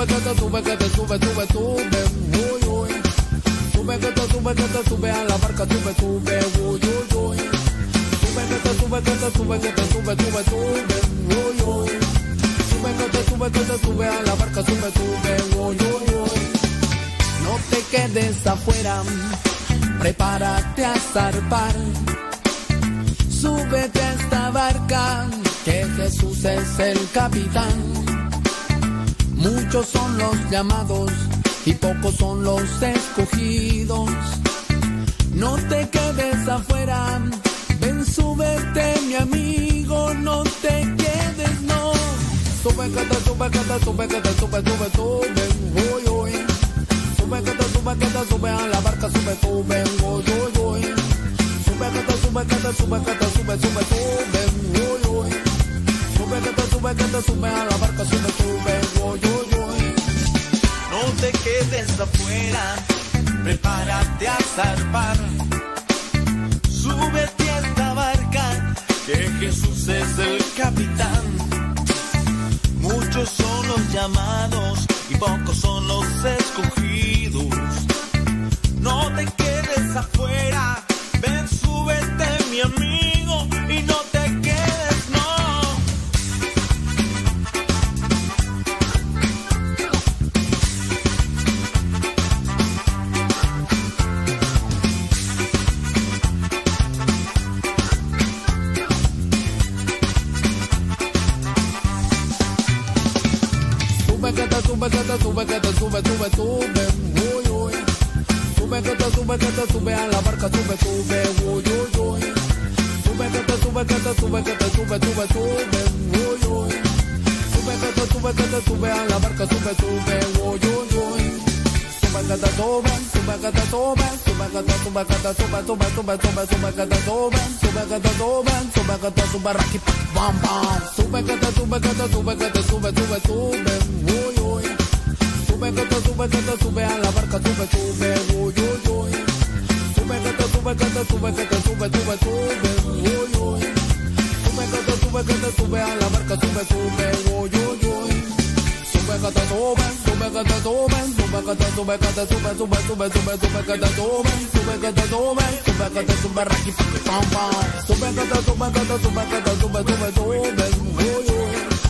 sube, que te sube, que te sube, sube, sube, uy, uy. Sube, que te sube, que te sube a la barca, sube, sube, uy, uy, uy. Sube, que te sube, que te sube, que te sube, sube, sube, uy, uy. Sube, que te sube, que te sube a la barca, sube, sube, uy, uy, uy. No te quedes afuera, prepárate a zarpar. Súbete a esta barca, que Jesús es el capitán. Muchos son los llamados y pocos son los escogidos. No te quedes afuera, ven, súbete mi amigo, no te quedes, no. Sube, te sube, te sube, te sube, sube, sube, uy, uy. Sube, te sube, te sube a la barca, sube, sube, uy, uy, uy. Sube, te sube, te sube, te sube, sube, sube, uy, uy. Sube, que te sube, que te sube a la barca, sube, sube, uy, uy, uy. No te quedes afuera, prepárate a zarpar. Súbete a esta barca, que Jesús es el capitán. Muchos son los llamados y pocos son los escogidos. No te quedes afuera, ven, súbete mi amigo sube, que te sube, sube, sube, uy, uy. Sube, que te sube, que te sube a la barca, sube, sube, uy, uy, uy. Sube, que te sube, que te sube, que te sube, sube, sube, uy, uy. Sube, que te sube, que te sube a la barca, sube, sube, uy, uy, uy. Sube, que te sube, sube, que te sube, sube, que te sube, que te sube, sube, sube, sube, sube, que te sube, sube, que te sube, sube, que te sube, raqui, bam, bam. Sube, que te sube, que te sube, que te sube, sube, sube, uy. Sube, que te sube, que te sube a la barca, sube, sube, uy, uy, uy. Sube, que te sube, que te sube, que te sube, sube, sube, uy, uy. Sube, que te sube, que te sube a la barca, sube, sube, uy, uy, uy. Sube, que te sube, sube, que te sube, sube, que te sube, que te sube, sube, sube, sube, sube, que te sube, sube, que te sube, sube, que te sube, raqui, pam, pam. Sube, que te sube, que te sube, que te sube, sube, sube, uy, uy.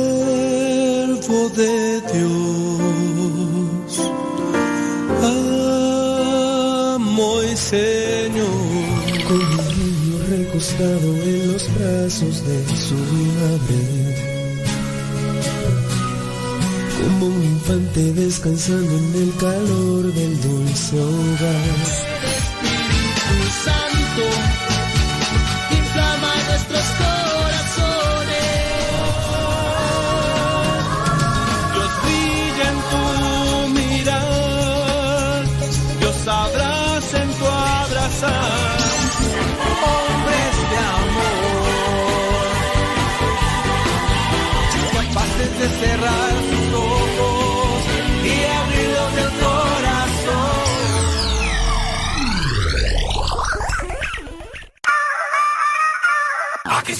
De Dios, amo y Señor. Con un niño recostado en los brazos de su madre. Como un infante descansando en el calor del dulce hogar.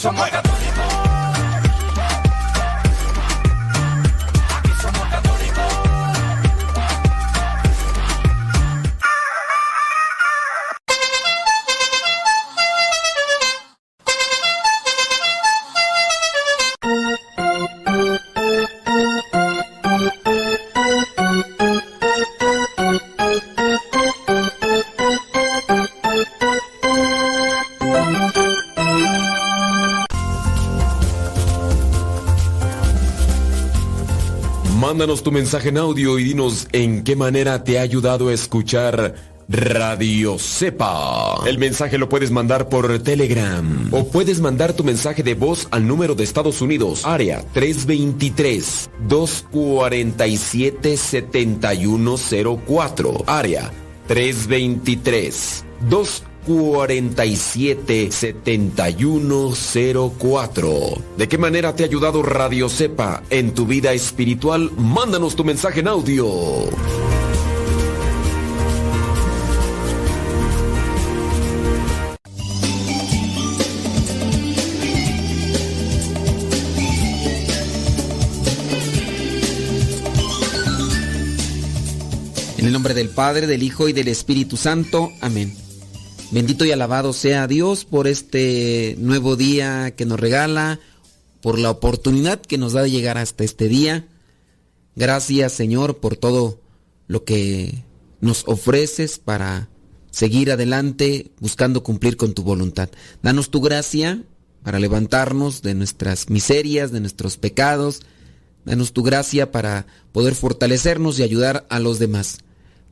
Somos Tu mensaje en audio y dinos en qué manera te ha ayudado a escuchar Radio Cepa. El mensaje lo puedes mandar por Telegram o puedes mandar tu mensaje de voz al número de Estados Unidos, área 323-247-7104, área 323 247-7104. ¿De qué manera te ha ayudado Radio Cepa en tu vida espiritual? Mándanos tu mensaje en audio. En el nombre del Padre, del Hijo y del Espíritu Santo. Amén. Bendito y alabado sea Dios por este nuevo día que nos regala, por la oportunidad que nos da de llegar hasta este día. Gracias Señor por todo lo que nos ofreces para seguir adelante buscando cumplir con tu voluntad. Danos tu gracia para levantarnos de nuestras miserias, de nuestros pecados. Danos tu gracia para poder fortalecernos y ayudar a los demás.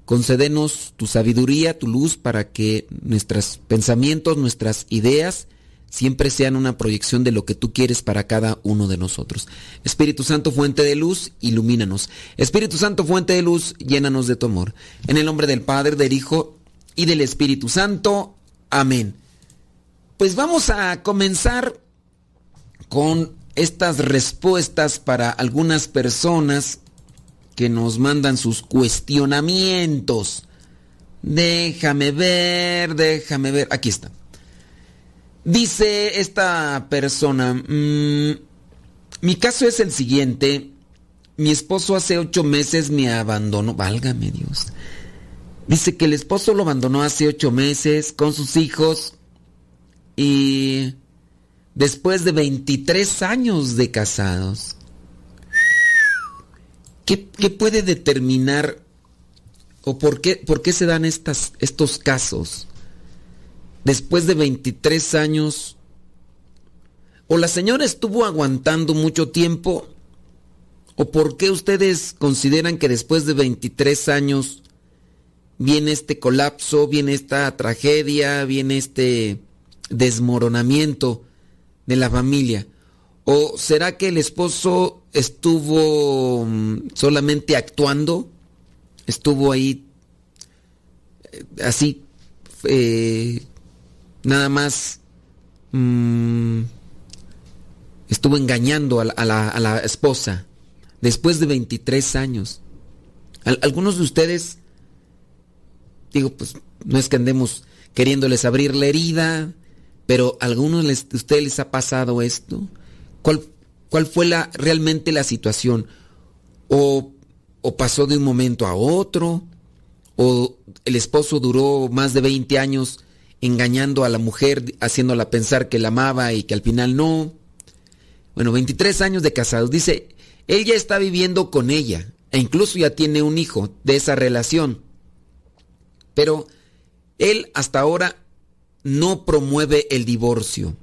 Concédenos tu sabiduría, tu luz, para que nuestros pensamientos, nuestras ideas, siempre sean una proyección de lo que tú quieres para cada uno de nosotros. Espíritu Santo, fuente de luz, ilumínanos. Espíritu Santo, fuente de luz, llénanos de tu amor. En el nombre del Padre, del Hijo y del Espíritu Santo. Amén. Pues vamos a comenzar con estas respuestas para algunas personas que nos mandan sus cuestionamientos. Déjame ver, déjame ver. Aquí está. Dice esta persona, mmm, mi caso es el siguiente. Mi esposo hace ocho meses me abandonó. Válgame Dios. Dice que el esposo lo abandonó hace ocho meses con sus hijos y después de 23 años de casados. ¿Qué, puede determinar o por qué, por qué se dan estos casos? Después de 23 años, o la señora estuvo aguantando mucho tiempo, o por qué ustedes consideran que después de 23 años viene este colapso, viene esta tragedia, viene este desmoronamiento de la familia. ¿O será que el esposo estuvo mm, solamente actuando? Estuvo ahí eh, así, eh, nada más mmm, estuvo engañando a la, esposa después de 23 años. Al, algunos de ustedes, digo, pues no es que andemos queriéndoles abrir la herida, pero a algunos de ustedes les ha pasado esto. ¿Cuál, cuál fue la, realmente la situación? O, ¿O pasó de un momento a otro? ¿O el esposo duró más de 20 años engañando a la mujer, haciéndola pensar que la amaba y que al final no? Bueno, 23 años de casados. Dice, él ya está viviendo con ella e incluso ya tiene un hijo de esa relación. Pero él hasta ahora no promueve el divorcio.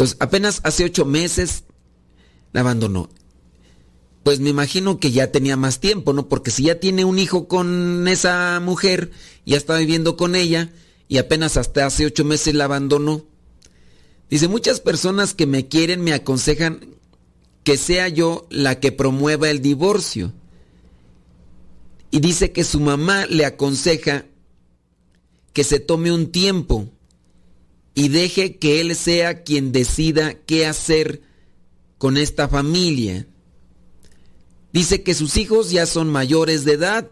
Entonces, apenas hace ocho meses la abandonó. Pues me imagino que ya tenía más tiempo, ¿no? Porque si ya tiene un hijo con esa mujer, ya está viviendo con ella, y apenas hasta hace ocho meses la abandonó. Dice, muchas personas que me quieren me aconsejan que sea yo la que promueva el divorcio. Y dice que su mamá le aconseja que se tome un tiempo y deje que él sea quien decida qué hacer con esta familia. Dice que sus hijos ya son mayores de edad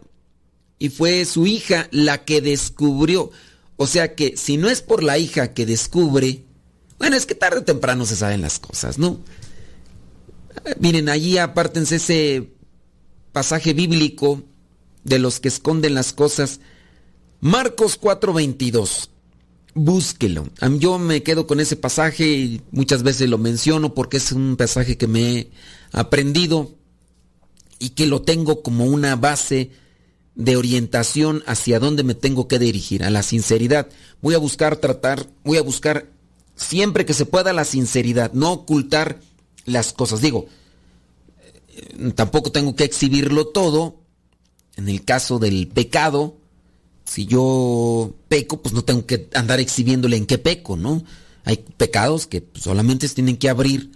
y fue su hija la que descubrió. O sea que si no es por la hija que descubre Bueno, es que tarde o temprano se saben las cosas, ¿no? Miren, allí apártense ese pasaje bíblico de los que esconden las cosas. Marcos 4:22. Búsquelo. Yo me quedo con ese pasaje y muchas veces lo menciono porque es un pasaje que me he aprendido y que lo tengo como una base de orientación hacia dónde me tengo que dirigir, a la sinceridad. Voy a buscar tratar, voy a buscar siempre que se pueda la sinceridad, no ocultar las cosas. Digo, eh, tampoco tengo que exhibirlo todo. En el caso del pecado, si yo peco, pues no tengo que andar exhibiéndole en qué peco, ¿no? Hay pecados que solamente tienen que abrir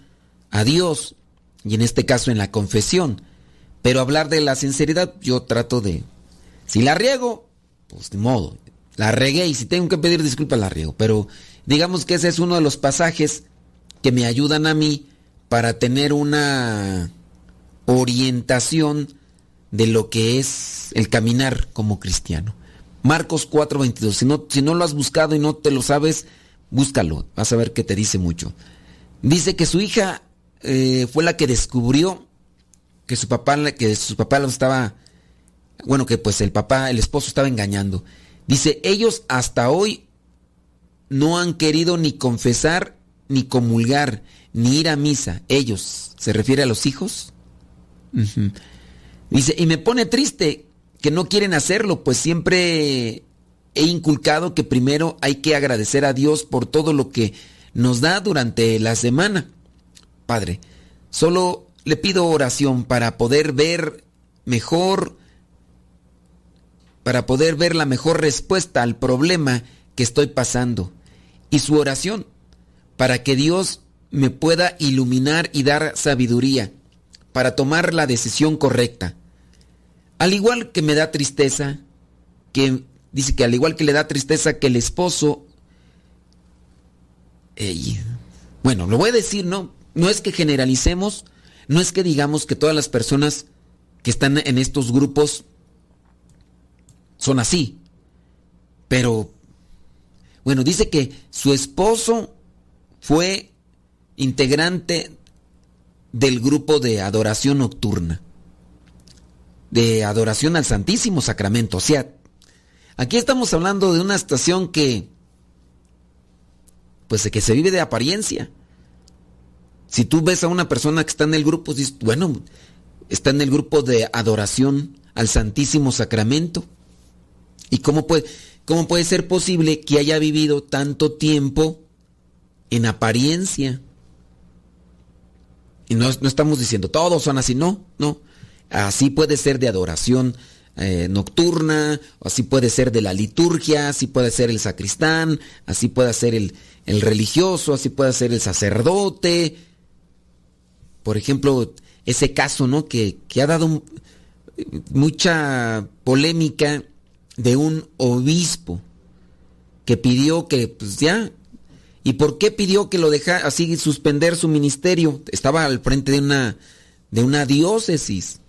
a Dios, y en este caso en la confesión. Pero hablar de la sinceridad, yo trato de... Si la riego, pues de modo. La regué y si tengo que pedir disculpas, la riego. Pero digamos que ese es uno de los pasajes que me ayudan a mí para tener una orientación de lo que es el caminar como cristiano. Marcos 4:22. Si no, si no lo has buscado y no te lo sabes, búscalo. Vas a ver que te dice mucho. Dice que su hija eh, fue la que descubrió que su papá, que su papá lo estaba, bueno, que pues el papá, el esposo estaba engañando. Dice, ellos hasta hoy no han querido ni confesar, ni comulgar, ni ir a misa. Ellos, ¿se refiere a los hijos? Dice, y me pone triste que no quieren hacerlo, pues siempre he inculcado que primero hay que agradecer a Dios por todo lo que nos da durante la semana. Padre, solo le pido oración para poder ver mejor, para poder ver la mejor respuesta al problema que estoy pasando. Y su oración, para que Dios me pueda iluminar y dar sabiduría para tomar la decisión correcta. Al igual que me da tristeza, que dice que al igual que le da tristeza que el esposo... bueno, lo voy a decir, ¿no? No es que generalicemos, no es que digamos que todas las personas que están en estos grupos son así. Pero, bueno, dice que su esposo fue integrante del grupo de adoración nocturna, de adoración al Santísimo Sacramento. O sea, aquí estamos hablando de una estación que, pues, que se vive de apariencia. Si tú ves a una persona que está en el grupo, dices, bueno, está en el grupo de adoración al Santísimo Sacramento. ¿Y cómo puede, cómo puede ser posible que haya vivido tanto tiempo en apariencia? Y no, estamos diciendo todos son así, no, no. Así puede ser de adoración eh, nocturna, así puede ser de la liturgia, así puede ser el sacristán, así puede ser el, el religioso, así puede ser el sacerdote, por ejemplo, ese caso, ¿no? Que, ha dado mucha polémica de un obispo que pidió que, pues ya, ¿y por qué pidió que lo dejara así suspender su ministerio? Estaba al frente de una, de una diócesis.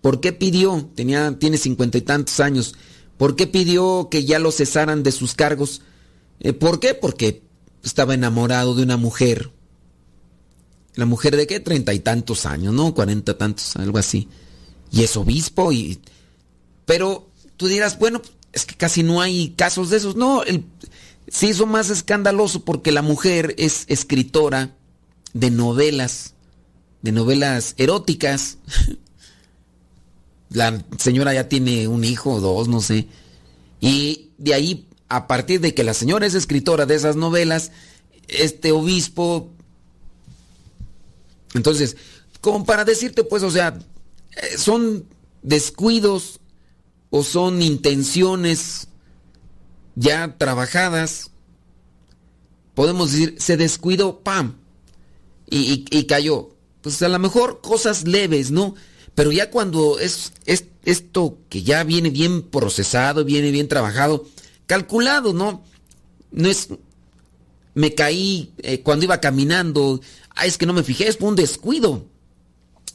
¿Por qué pidió? Tenía, tiene cincuenta y tantos años. ¿Por qué pidió que ya lo cesaran de sus cargos? Eh, ¿Por qué? Porque estaba enamorado de una mujer la mujer de qué? Treinta y tantos años, ¿no? Cuarenta tantos, algo así. Y es obispo y... Pero tú dirás, bueno, es que casi no hay casos de esos. No, el, se hizo más escandaloso porque la mujer es escritora de novelas, de novelas eróticas. La señora ya tiene un hijo o dos, no sé. Y de ahí, a partir de que la señora es escritora de esas novelas, este obispo entonces, como para decirte, pues, o sea, eh, son descuidos o son intenciones ya trabajadas. Podemos decir, se descuidó, pam, y, cayó. Pues a lo mejor cosas leves, ¿no? Pero ya cuando es, esto que ya viene bien procesado, viene bien trabajado, calculado, ¿no? No es, me caí eh, cuando iba caminando Ah, es que no me fijé, fue un descuido.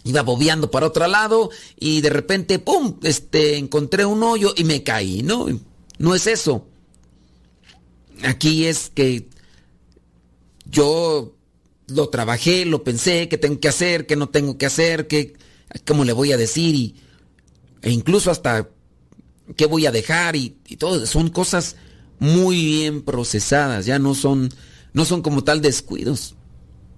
Iba bobeando para otro lado y de repente, ¡pum! Este, encontré un hoyo y me caí, ¿no? No es eso. Aquí es que yo lo trabajé, lo pensé, qué tengo que hacer, qué no tengo que hacer, qué, cómo le voy a decir y, e incluso hasta qué voy a dejar y, y todo. Son cosas muy bien procesadas, ya no son, no son como tal descuidos.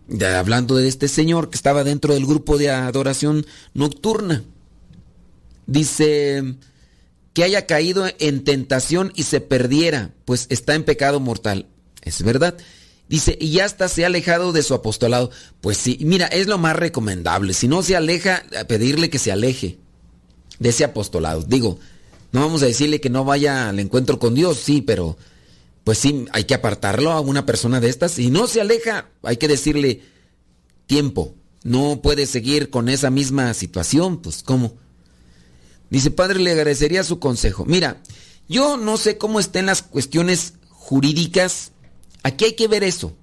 Ya hablando de este señor que estaba dentro del grupo de adoración nocturna. Dice que haya caído en tentación y se perdiera, pues está en pecado mortal. Es verdad. Dice, y ya hasta se ha alejado de su apostolado. Pues sí, mira, es lo más recomendable. Si no se aleja, pedirle que se aleje de ese apostolado. Digo, no vamos a decirle que no vaya al encuentro con Dios, sí, pero pues sí, hay que apartarlo a una persona de estas. Si no se aleja, hay que decirle tiempo. No puede seguir con esa misma situación, pues ¿cómo? Dice, padre, le agradecería su consejo. Mira, yo no sé cómo estén las cuestiones jurídicas. Aquí hay que ver eso.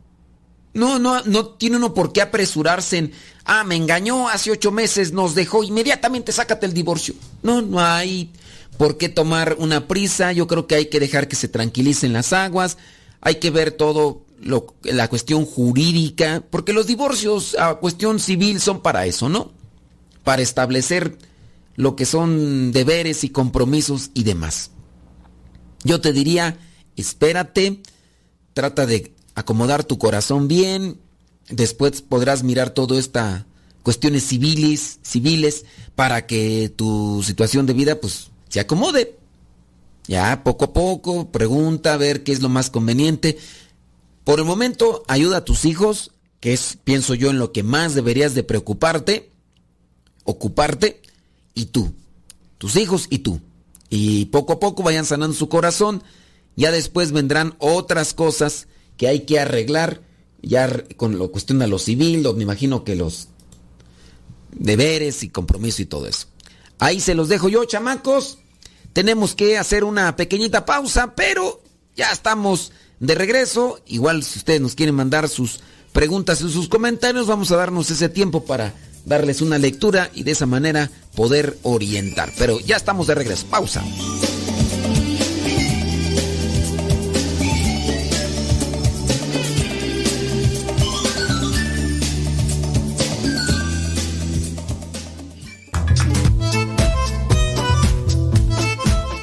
No, no, no tiene uno por qué apresurarse en, ah, me engañó hace ocho meses, nos dejó, inmediatamente sácate el divorcio. No, no hay por qué tomar una prisa. Yo creo que hay que dejar que se tranquilicen las aguas. Hay que ver todo lo, la cuestión jurídica, porque los divorcios a cuestión civil son para eso, ¿no? Para establecer lo que son deberes y compromisos y demás. Yo te diría, espérate, trata de acomodar tu corazón bien, después podrás mirar todo esta cuestiones civiles, civiles para que tu situación de vida pues se acomode. Ya poco a poco, pregunta a ver qué es lo más conveniente. Por el momento, ayuda a tus hijos, que es, pienso yo, en lo que más deberías de preocuparte, ocuparte, y tú, tus hijos y tú. Y poco a poco vayan sanando su corazón. Ya después vendrán otras cosas que hay que arreglar, ya con la cuestión de lo civil, me imagino que los deberes y compromiso y todo eso. Ahí se los dejo yo, chamacos. Tenemos que hacer una pequeñita pausa, pero ya estamos de regreso. Igual si ustedes nos quieren mandar sus preguntas y sus comentarios, vamos a darnos ese tiempo para darles una lectura y de esa manera poder orientar. Pero ya estamos de regreso. Pausa.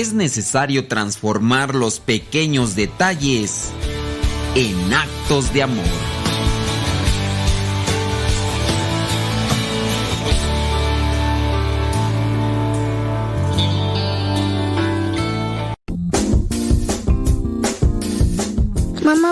Es necesario transformar los pequeños detalles en actos de amor.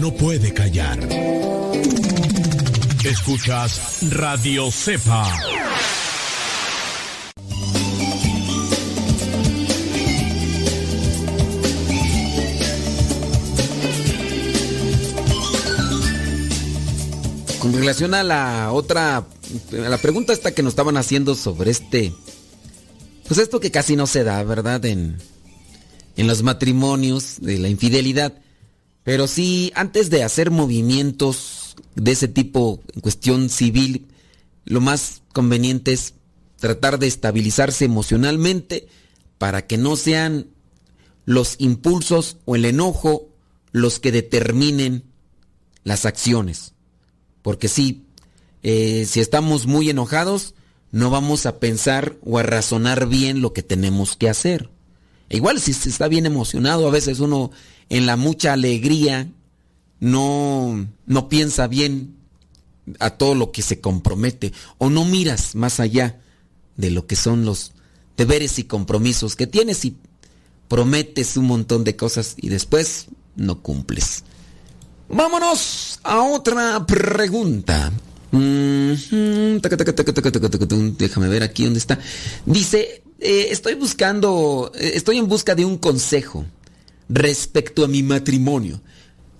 no puede callar. Escuchas Radio Cepa. Con relación a la otra, a la pregunta esta que nos estaban haciendo sobre este, pues esto que casi no se da, ¿verdad? En, en los matrimonios, de la infidelidad. Pero sí, antes de hacer movimientos de ese tipo en cuestión civil, lo más conveniente es tratar de estabilizarse emocionalmente para que no sean los impulsos o el enojo los que determinen las acciones. Porque sí, eh, si estamos muy enojados, no vamos a pensar o a razonar bien lo que tenemos que hacer. Igual si se está bien emocionado, a veces uno en la mucha alegría no, no piensa bien a todo lo que se compromete o no miras más allá de lo que son los deberes y compromisos que tienes y prometes un montón de cosas y después no cumples. Vámonos a otra pregunta. Déjame ver aquí dónde está. Dice, eh, estoy buscando, eh, estoy en busca de un consejo respecto a mi matrimonio.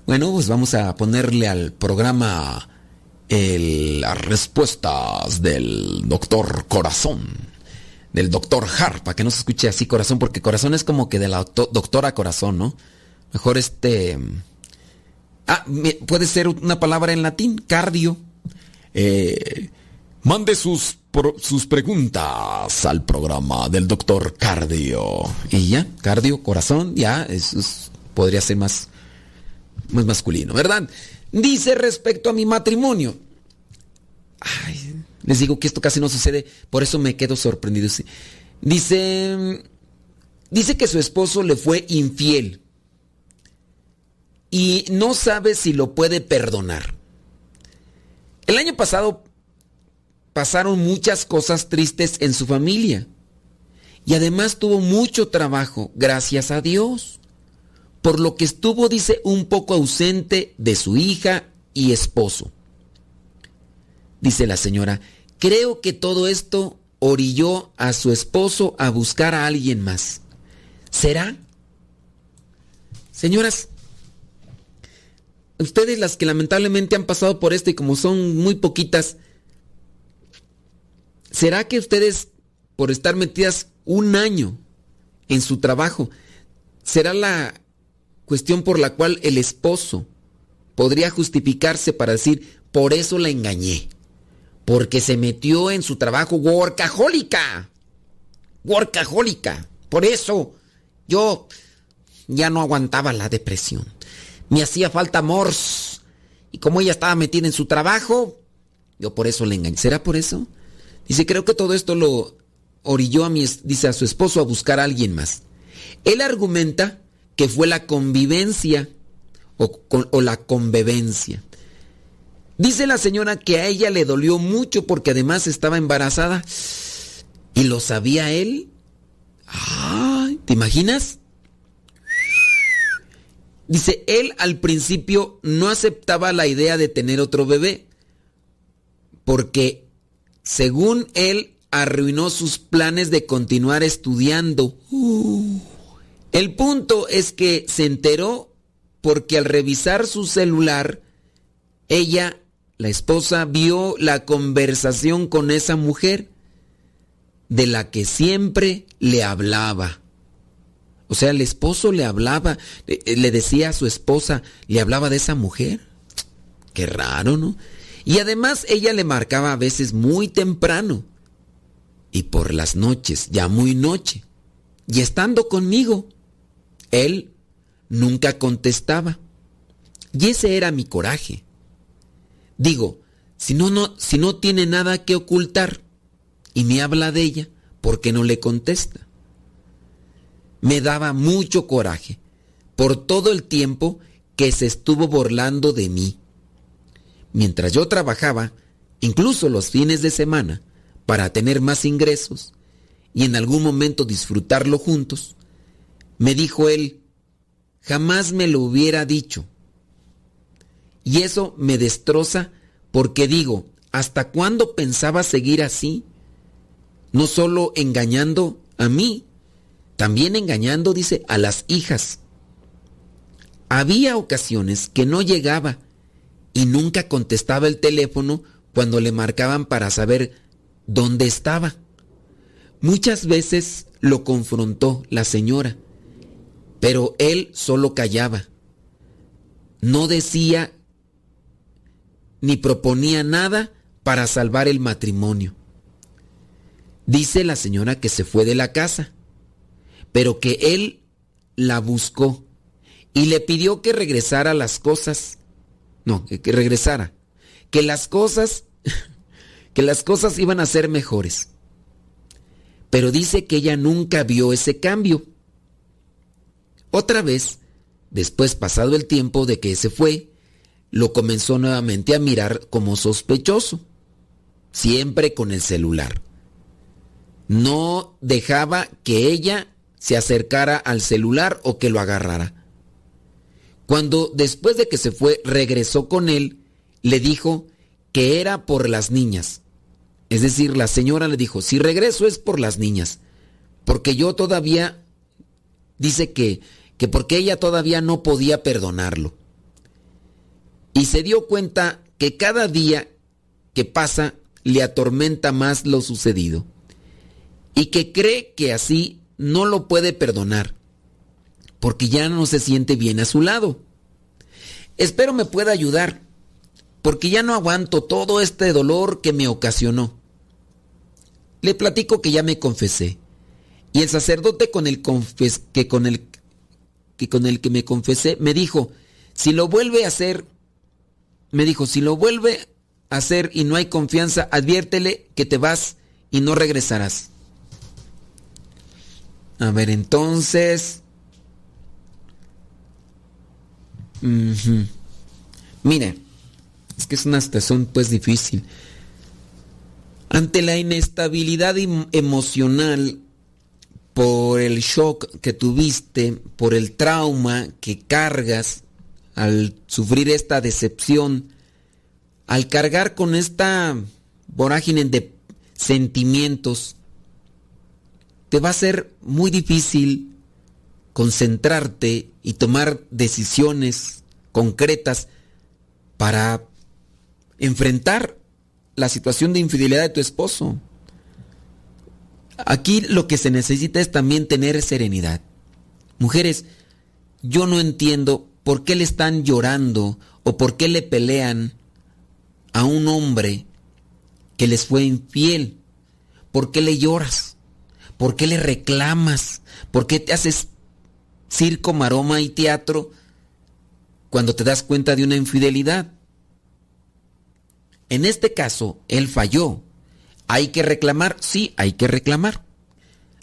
Bueno, pues vamos a ponerle al programa las respuestas del doctor Corazón, del doctor Harpa, que no se escuche así corazón, porque corazón es como que de la doctora Corazón, ¿no? Mejor este... Ah, puede ser una palabra en latín, cardio. Eh, mande sus, sus preguntas al programa del doctor Cardio. Y ya, cardio, corazón, ya, eso podría ser más, más masculino, ¿verdad? Dice respecto a mi matrimonio. Ay, les digo que esto casi no sucede, por eso me quedo sorprendido. Dice, dice que su esposo le fue infiel y no sabe si lo puede perdonar. El año pasado pasaron muchas cosas tristes en su familia y además tuvo mucho trabajo, gracias a Dios, por lo que estuvo, dice, un poco ausente de su hija y esposo. Dice la señora, creo que todo esto orilló a su esposo a buscar a alguien más. ¿Será? Señoras, ustedes las que lamentablemente han pasado por esto y como son muy poquitas, ¿será que ustedes, por estar metidas un año en su trabajo, será la cuestión por la cual el esposo podría justificarse para decir, por eso la engañé? Porque se metió en su trabajo workahólica. Workahólica. Por eso yo ya no aguantaba la depresión me hacía falta amor. Y como ella estaba metida en su trabajo, yo por eso le engañé. ¿Será por eso? Dice, creo que todo esto lo orilló a mi, dice, a su esposo a buscar a alguien más. Él argumenta que fue la convivencia o, la convivencia. Dice la señora que a ella le dolió mucho porque además estaba embarazada y lo sabía él. Ay, ¿te imaginas? Dice, él al principio no aceptaba la idea de tener otro bebé, porque según él arruinó sus planes de continuar estudiando. El punto es que se enteró porque al revisar su celular, ella, la esposa, vio la conversación con esa mujer de la que siempre le hablaba. O sea, el esposo le hablaba, le decía a su esposa, le hablaba de esa mujer. Qué raro, ¿no? Y además ella le marcaba a veces muy temprano. Y por las noches, ya muy noche. Y estando conmigo, él nunca contestaba. Y ese era mi coraje. Digo, si no, no, si no tiene nada que ocultar y me habla de ella, ¿por qué no le contesta? Me daba mucho coraje por todo el tiempo que se estuvo burlando de mí. Mientras yo trabajaba, incluso los fines de semana, para tener más ingresos y en algún momento disfrutarlo juntos, me dijo él, jamás me lo hubiera dicho. Y eso me destroza porque digo, ¿hasta cuándo pensaba seguir así? No solo engañando a mí, también engañando, dice, a las hijas. Había ocasiones que no llegaba y nunca contestaba el teléfono cuando le marcaban para saber dónde estaba. Muchas veces lo confrontó la señora, pero él solo callaba. No decía ni proponía nada para salvar el matrimonio. Dice la señora que se fue de la casa pero que él la buscó y le pidió que regresara las cosas. No, que regresara. Que las cosas que las cosas iban a ser mejores. Pero dice que ella nunca vio ese cambio. Otra vez, después pasado el tiempo de que se fue, lo comenzó nuevamente a mirar como sospechoso, siempre con el celular. No dejaba que ella se acercara al celular o que lo agarrara. Cuando después de que se fue regresó con él, le dijo que era por las niñas. Es decir, la señora le dijo, si regreso es por las niñas, porque yo todavía, dice que, que porque ella todavía no podía perdonarlo. Y se dio cuenta que cada día que pasa le atormenta más lo sucedido. Y que cree que así no lo puede perdonar, porque ya no se siente bien a su lado. Espero me pueda ayudar, porque ya no aguanto todo este dolor que me ocasionó. Le platico que ya me confesé. Y el sacerdote con el que con el que con el que me confesé me dijo, si lo vuelve a hacer, me dijo, si lo vuelve a hacer y no hay confianza, adviértele que te vas y no regresarás. A ver, entonces... Mire, es que es una estación pues difícil. Ante la inestabilidad emocional por el shock que tuviste, por el trauma que cargas al sufrir esta decepción, al cargar con esta vorágine de sentimientos, te va a ser muy difícil concentrarte y tomar decisiones concretas para enfrentar la situación de infidelidad de tu esposo. Aquí lo que se necesita es también tener serenidad. Mujeres, yo no entiendo por qué le están llorando o por qué le pelean a un hombre que les fue infiel. ¿Por qué le lloras? ¿Por qué le reclamas? ¿Por qué te haces circo, maroma y teatro cuando te das cuenta de una infidelidad? En este caso, él falló. ¿Hay que reclamar? Sí, hay que reclamar.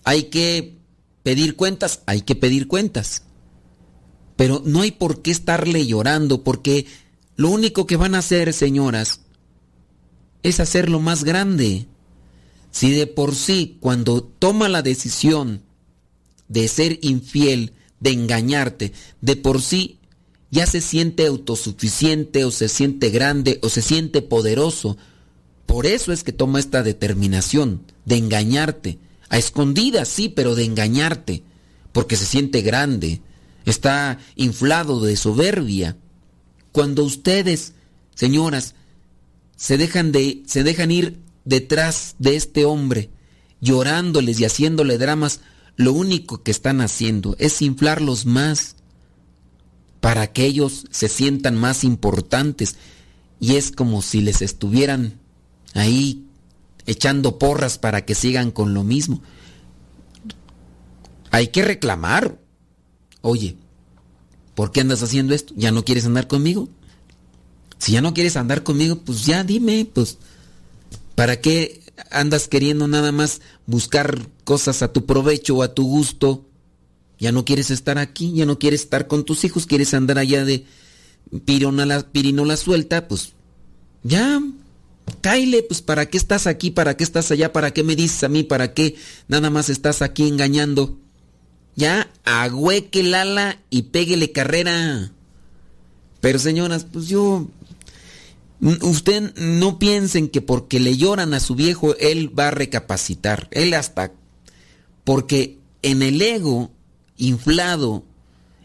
¿Hay que pedir cuentas? Hay que pedir cuentas. Pero no hay por qué estarle llorando, porque lo único que van a hacer, señoras, es hacerlo más grande. Si de por sí, cuando toma la decisión de ser infiel, de engañarte, de por sí ya se siente autosuficiente o se siente grande o se siente poderoso. Por eso es que toma esta determinación de engañarte. A escondidas, sí, pero de engañarte. Porque se siente grande. Está inflado de soberbia. Cuando ustedes, señoras, se dejan, de, se dejan ir detrás de este hombre, llorándoles y haciéndole dramas, lo único que están haciendo es inflarlos más para que ellos se sientan más importantes. Y es como si les estuvieran ahí echando porras para que sigan con lo mismo. Hay que reclamar. Oye, ¿por qué andas haciendo esto? ¿Ya no quieres andar conmigo? Si ya no quieres andar conmigo, pues ya dime, pues, ¿para qué andas queriendo nada más buscar cosas a tu provecho o a tu gusto? Ya no quieres estar aquí, ya no quieres estar con tus hijos, quieres andar allá de pirinola, pirinola suelta, pues ya, Caile, pues ¿para qué estás aquí? ¿Para qué estás allá? ¿Para qué me dices a mí? ¿Para qué nada más estás aquí engañando? Ya, agüeque el ala y péguele carrera. Pero señoras, pues yo... Usted no piensen que porque le lloran a su viejo, él va a recapacitar. Él hasta... Porque en el ego inflado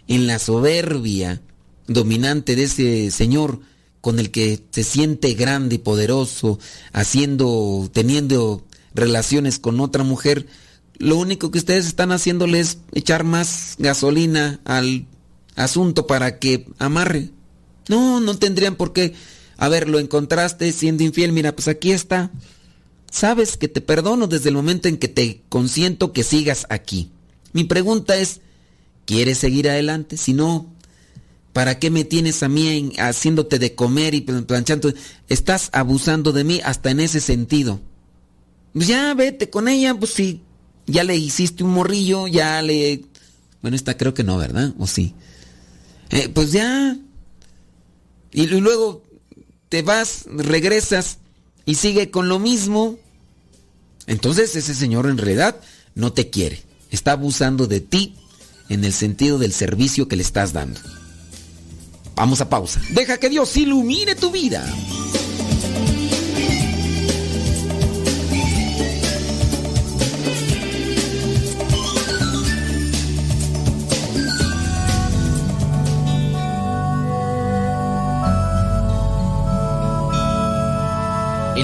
en la soberbia dominante de ese señor con el que se siente grande y poderoso, haciendo, teniendo relaciones con otra mujer, lo único que ustedes están haciéndole es echar más gasolina al asunto para que amarre. No, no tendrían por qué. A ver, lo encontraste siendo infiel, mira, pues aquí está. Sabes que te perdono desde el momento en que te consiento que sigas aquí. Mi pregunta es, ¿quieres seguir adelante? Si no, ¿Para qué me tienes a mí haciéndote de comer y planchando? Estás abusando de mí hasta en ese sentido. Pues ya vete con ella, pues si ya le hiciste un morrillo, ya le... Bueno, esta creo que no, ¿verdad? ¿O sí? Eh, pues ya. Y luego te vas, regresas y sigue con lo mismo. Entonces ese señor en realidad no te quiere. Está abusando de ti en el sentido del servicio que le estás dando. Vamos a pausa. Deja que Dios ilumine tu vida.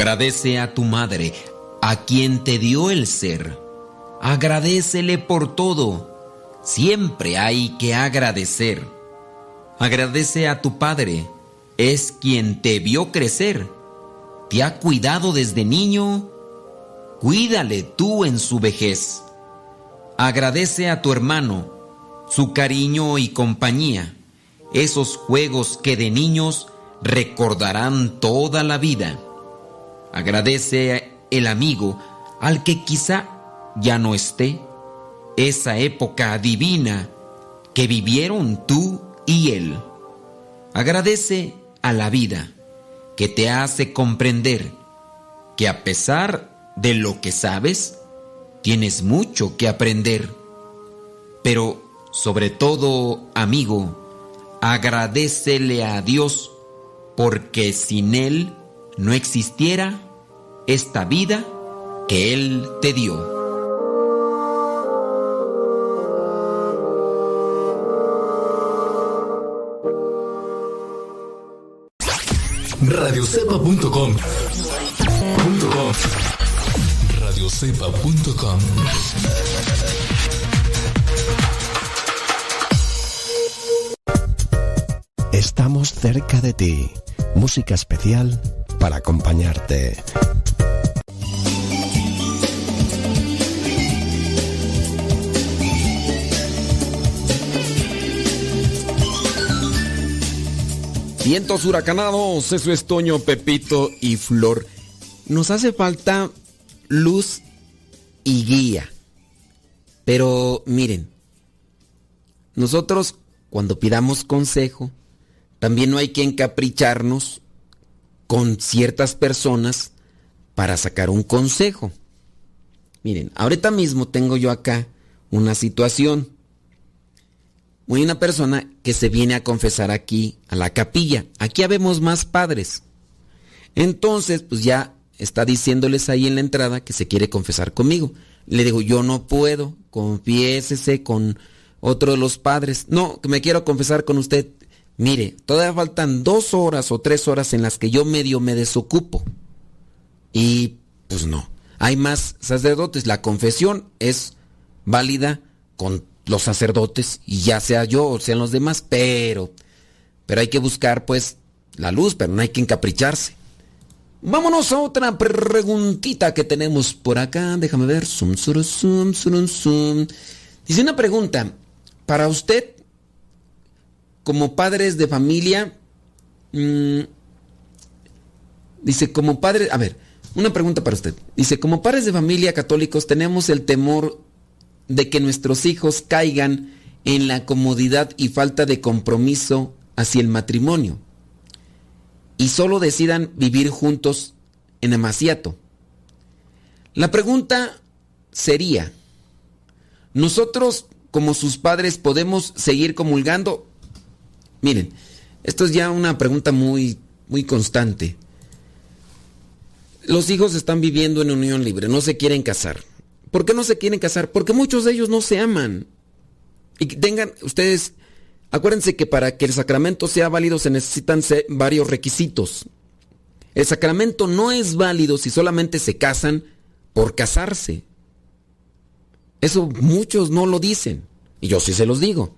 Agradece a tu madre, a quien te dio el ser. Agradecele por todo. Siempre hay que agradecer. Agradece a tu padre. Es quien te vio crecer. Te ha cuidado desde niño. Cuídale tú en su vejez. Agradece a tu hermano su cariño y compañía. Esos juegos que de niños recordarán toda la vida. Agradece el amigo al que quizá ya no esté, esa época divina que vivieron tú y él. Agradece a la vida que te hace comprender que a pesar de lo que sabes, tienes mucho que aprender. Pero sobre todo, amigo, agradecele a Dios porque sin Él no existiera esta vida que Él te dio. radiocepa.com radiocepa.com Estamos cerca de ti. Música especial para acompañarte. Vientos huracanados, eso es Toño, Pepito y Flor. Nos hace falta luz y guía. Pero miren, nosotros cuando pidamos consejo, también no hay que encapricharnos con ciertas personas para sacar un consejo. Miren, ahorita mismo tengo yo acá una situación. Hay una persona que se viene a confesar aquí a la capilla. Aquí habemos más padres. Entonces, pues ya está diciéndoles ahí en la entrada que se quiere confesar conmigo. Le digo, yo no puedo, confiésese con otro de los padres. No, que me quiero confesar con usted. Mire, todavía faltan dos horas o tres horas en las que yo medio me desocupo. Y pues no. Hay más sacerdotes. La confesión es válida con los sacerdotes y ya sea yo o sean los demás, pero pero hay que buscar pues la luz, pero no hay que encapricharse. Vámonos a otra preguntita que tenemos por acá. Déjame ver. Dice una pregunta. Para usted, como padres de familia, mmm, dice, como padre, a ver, una pregunta para usted. Dice, como padres de familia católicos tenemos el temor de que nuestros hijos caigan en la comodidad y falta de compromiso hacia el matrimonio y solo decidan vivir juntos en amaciato. La pregunta sería, ¿nosotros como sus padres podemos seguir comulgando? Miren, esto es ya una pregunta muy, muy constante. Los hijos están viviendo en unión libre, no se quieren casar. ¿Por qué no se quieren casar? Porque muchos de ellos no se aman. Y tengan ustedes, acuérdense que para que el sacramento sea válido se necesitan varios requisitos. El sacramento no es válido si solamente se casan por casarse. Eso muchos no lo dicen. Y yo sí se los digo.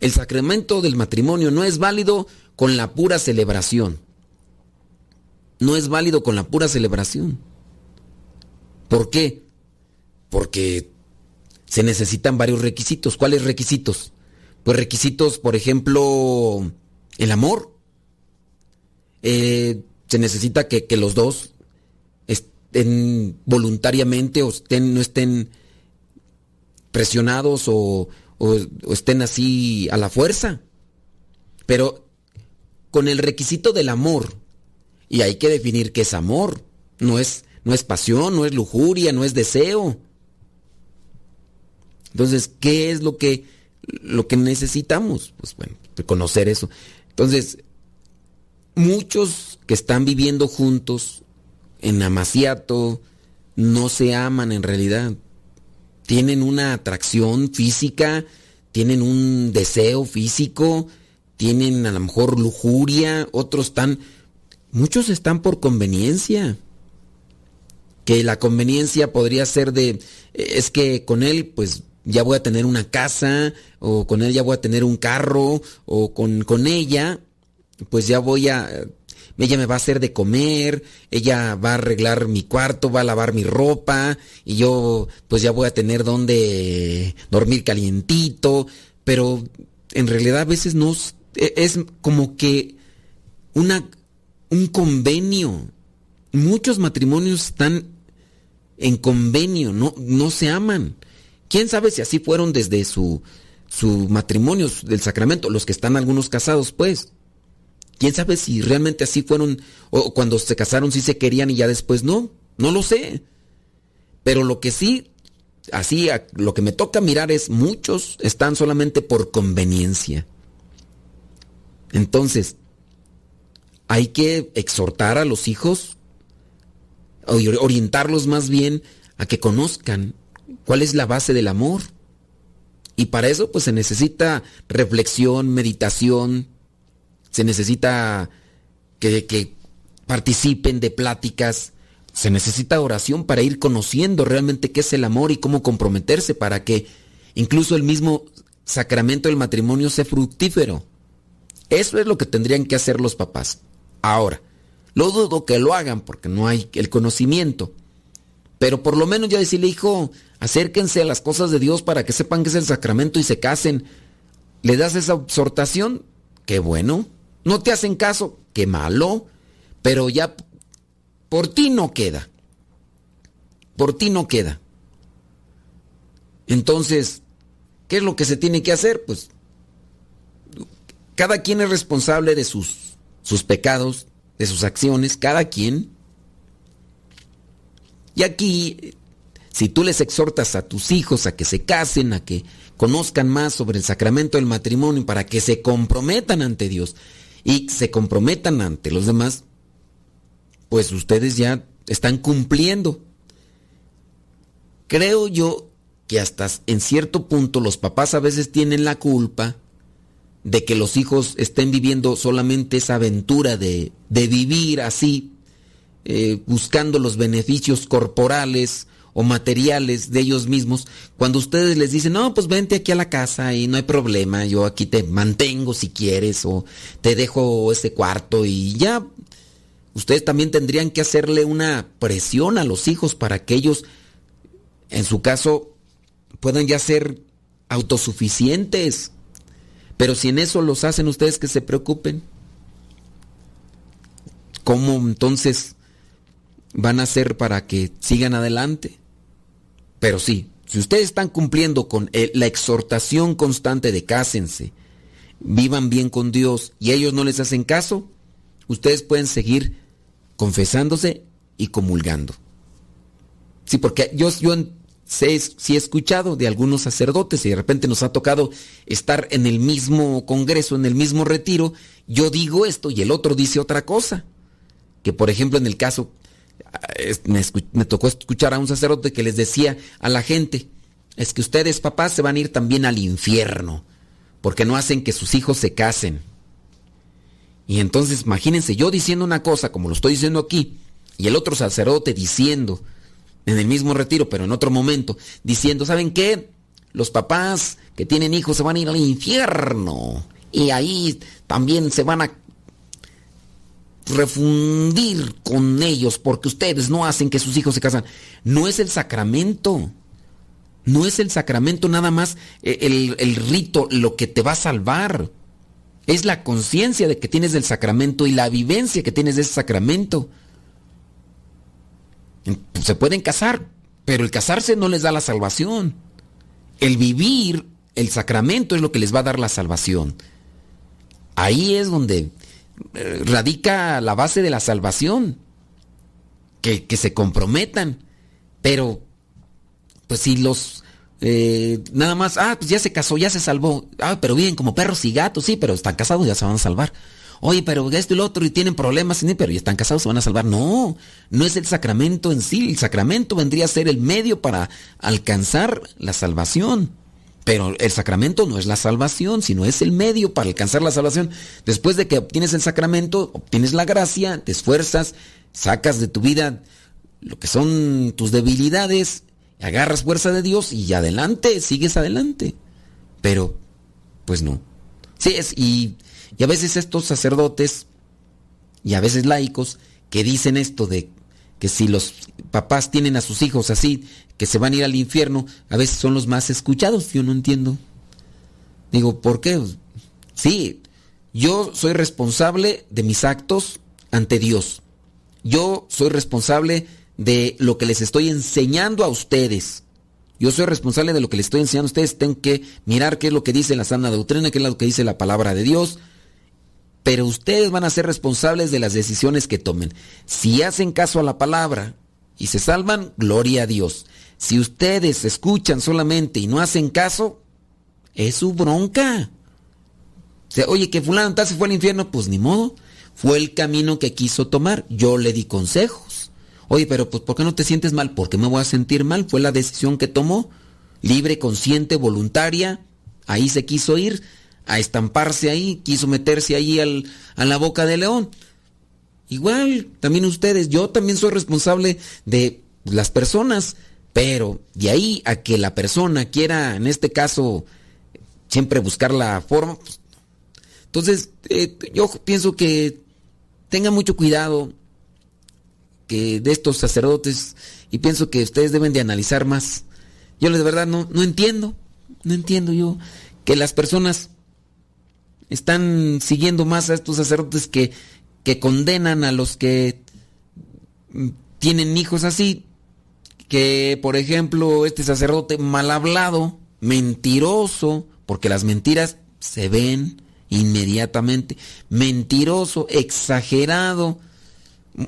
El sacramento del matrimonio no es válido con la pura celebración. No es válido con la pura celebración. ¿Por qué? Porque se necesitan varios requisitos. ¿Cuáles requisitos? Pues requisitos, por ejemplo, el amor. Eh, se necesita que, que, los dos estén voluntariamente o estén, no estén presionados o, o, estén así a la fuerza. Pero con el requisito del amor. Y hay que definir qué es amor. No es, no es pasión, no es lujuria, no es deseo. Entonces, ¿qué es lo que, lo que necesitamos? Pues bueno, conocer eso. Entonces, muchos que están viviendo juntos en amaciato no se aman en realidad tienen una atracción física, tienen un deseo físico, tienen a lo mejor lujuria, otros están, muchos están por conveniencia. Que la conveniencia podría ser de, es que con él pues ya voy a tener una casa, o con él ya voy a tener un carro, o con, con ella pues ya voy a ella me va a hacer de comer, ella va a arreglar mi cuarto, va a lavar mi ropa y yo pues ya voy a tener donde dormir calientito, pero en realidad a veces no e, es como que una un convenio. Muchos matrimonios están en convenio, no, no se aman. ¿Quién sabe si así fueron desde su, su matrimonio, del sacramento? Los que están algunos casados, pues. ¿Quién sabe si realmente así fueron o cuando se casaron sí se querían y ya después no? No lo sé. Pero lo que sí, así, lo que me toca mirar es muchos están solamente por conveniencia. Entonces, hay que exhortar a los hijos, orientarlos más bien a que conozcan cuál es la base del amor. Y para eso pues se necesita reflexión, meditación, se necesita que, participen de pláticas, se necesita oración para ir conociendo realmente qué es el amor y cómo comprometerse para que incluso el mismo sacramento del matrimonio sea fructífero. Eso es lo que tendrían que hacer los papás. Ahora, lo dudo que lo hagan porque no hay el conocimiento. Pero por lo menos ya decirle, hijo, acérquense a las cosas de Dios para que sepan que es el sacramento y se casen. ¿Le das esa exhortación? Qué bueno. No te hacen caso, qué malo, pero ya por ti no queda. Por ti no queda. Entonces, ¿qué es lo que se tiene que hacer? Pues cada quien es responsable de sus, sus pecados, de sus acciones, cada quien. Y aquí, si tú les exhortas a tus hijos a que se casen, a que conozcan más sobre el sacramento del matrimonio, para que se comprometan ante Dios, y se comprometan ante los demás, pues ustedes ya están cumpliendo. Creo yo que hasta en cierto punto los papás a veces tienen la culpa de que los hijos estén viviendo solamente esa aventura de, de vivir así, eh, buscando los beneficios corporales o materiales de ellos mismos, cuando ustedes les dicen, no, pues vente aquí a la casa y no hay problema, yo aquí te mantengo si quieres, o te dejo este cuarto y ya, ustedes también tendrían que hacerle una presión a los hijos para que ellos, en su caso, puedan ya ser autosuficientes. Pero si en eso los hacen ustedes que se preocupen, ¿cómo entonces van a hacer para que sigan adelante? Pero sí, si ustedes están cumpliendo con la exhortación constante de cásense, vivan bien con Dios y ellos no les hacen caso, ustedes pueden seguir confesándose y comulgando. Sí, porque yo, sí he escuchado de algunos sacerdotes y de repente nos ha tocado estar en el mismo congreso, en el mismo retiro, yo digo esto y el otro dice otra cosa. Que por ejemplo en el caso, me, me tocó escuchar a un sacerdote que les decía a la gente, es que ustedes papás se van a ir también al infierno, porque no hacen que sus hijos se casen. Y entonces imagínense yo diciendo una cosa como lo estoy diciendo aquí, y el otro sacerdote diciendo, en el mismo retiro, pero en otro momento, diciendo, ¿saben qué? Los papás que tienen hijos se van a ir al infierno. Y ahí también se van a refundir con ellos porque ustedes no hacen que sus hijos se casan. No es el sacramento. No es el sacramento nada más eh, el, el rito lo que te va a salvar. Es la conciencia de que tienes del sacramento y la vivencia que tienes de ese sacramento. Se pueden casar, pero el casarse no les da la salvación. El vivir el sacramento es lo que les va a dar la salvación. Ahí es donde radica la base de la salvación. Que, que se comprometan. Pero, pues si los... Eh, nada más, ah, pues ya se casó, ya se salvó. Ah, pero bien, como perros y gatos, sí, pero están casados, ya se van a salvar. Oye, pero esto y lo otro y tienen problemas, pero ya están casados, se van a salvar. No, no es el sacramento en sí. El sacramento vendría a ser el medio para alcanzar la salvación. Pero el sacramento no es la salvación, sino es el medio para alcanzar la salvación. Después de que obtienes el sacramento, obtienes la gracia, te esfuerzas, sacas de tu vida lo que son tus debilidades, agarras fuerza de Dios y adelante, sigues adelante. Pero, pues no. Sí, es, y y a veces estos sacerdotes y a veces laicos que dicen esto de que si los papás tienen a sus hijos así, que se van a ir al infierno, a veces son los más escuchados, yo no entiendo. Digo, ¿por qué? Sí, yo soy responsable de mis actos ante Dios. Yo soy responsable de lo que les estoy enseñando a ustedes. Yo soy responsable de lo que les estoy enseñando a ustedes. Tengo que mirar qué es lo que dice la sana doctrina, qué es lo que dice la palabra de Dios pero ustedes van a ser responsables de las decisiones que tomen. Si hacen caso a la palabra y se salvan, gloria a Dios. Si ustedes escuchan solamente y no hacen caso, es su bronca. oye, que fulano tal se fue al infierno, pues ni modo. Fue el camino que quiso tomar. Yo le di consejos. Oye, pero pues ¿por qué no te sientes mal? ¿Por qué me voy a sentir mal? Fue la decisión que tomó. Libre, consciente, voluntaria. Ahí se quiso ir a estamparse ahí, quiso meterse ahí al, a la boca de león. Igual, también ustedes, yo también soy responsable de las personas, pero de ahí a que la persona quiera, en este caso, siempre buscar la forma. Pues, entonces, eh, yo pienso que tengan mucho cuidado que de estos sacerdotes y pienso que ustedes deben de analizar más. Yo de verdad no, no entiendo, no entiendo yo que las personas están siguiendo más a estos sacerdotes que, que condenan a los que tienen hijos así. Que, por ejemplo, este sacerdote mal hablado, mentiroso, porque las mentiras se ven inmediatamente. Mentiroso, exagerado.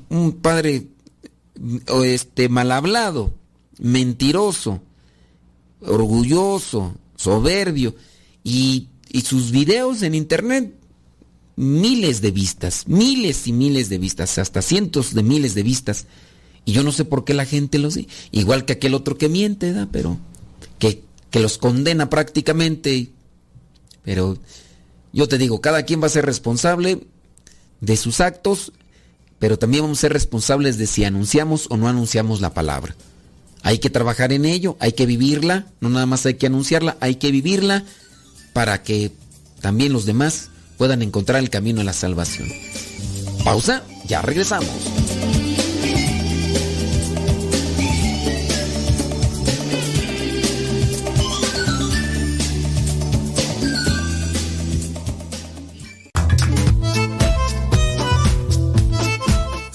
Un padre este, mal hablado, mentiroso, orgulloso, soberbio. Y y sus videos en internet, miles de vistas, miles y miles de vistas, hasta cientos de miles de vistas. Y yo no sé por qué la gente los... Igual que aquel otro que miente, ¿da? Pero que, que los condena prácticamente. Pero yo te digo, cada quien va a ser responsable de sus actos, pero también vamos a ser responsables de si anunciamos o no anunciamos la palabra. hay que trabajar en ello, hay que vivirla, no nada más hay que anunciarla, hay que vivirla para que también los demás puedan encontrar el camino a la salvación. Pausa, ya regresamos.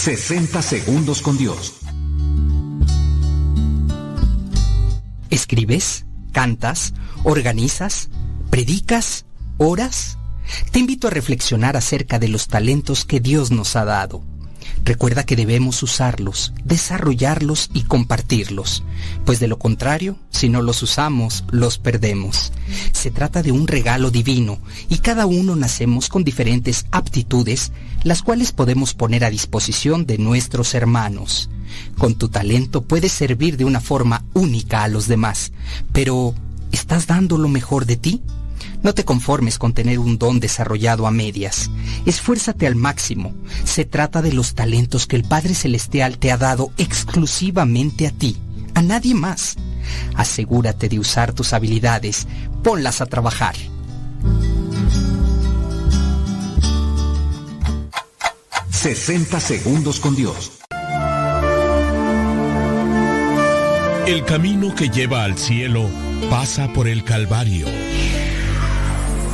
60 segundos con Dios. ¿Escribes? ¿Cantas? ¿Organizas? ¿Predicas? ¿Oras? Te invito a reflexionar acerca de los talentos que Dios nos ha dado. Recuerda que debemos usarlos, desarrollarlos y compartirlos, pues de lo contrario, si no los usamos, los perdemos. Se trata de un regalo divino y cada uno nacemos con diferentes aptitudes, las cuales podemos poner a disposición de nuestros hermanos. Con tu talento puedes servir de una forma única a los demás, pero ¿estás dando lo mejor de ti? No te conformes con tener un don desarrollado a medias. Esfuérzate al máximo. Se trata de los talentos que el Padre Celestial te ha dado exclusivamente a ti, a nadie más. Asegúrate de usar tus habilidades. Ponlas a trabajar. ...60 segundos con Dios. El camino que lleva al cielo pasa por el Calvario.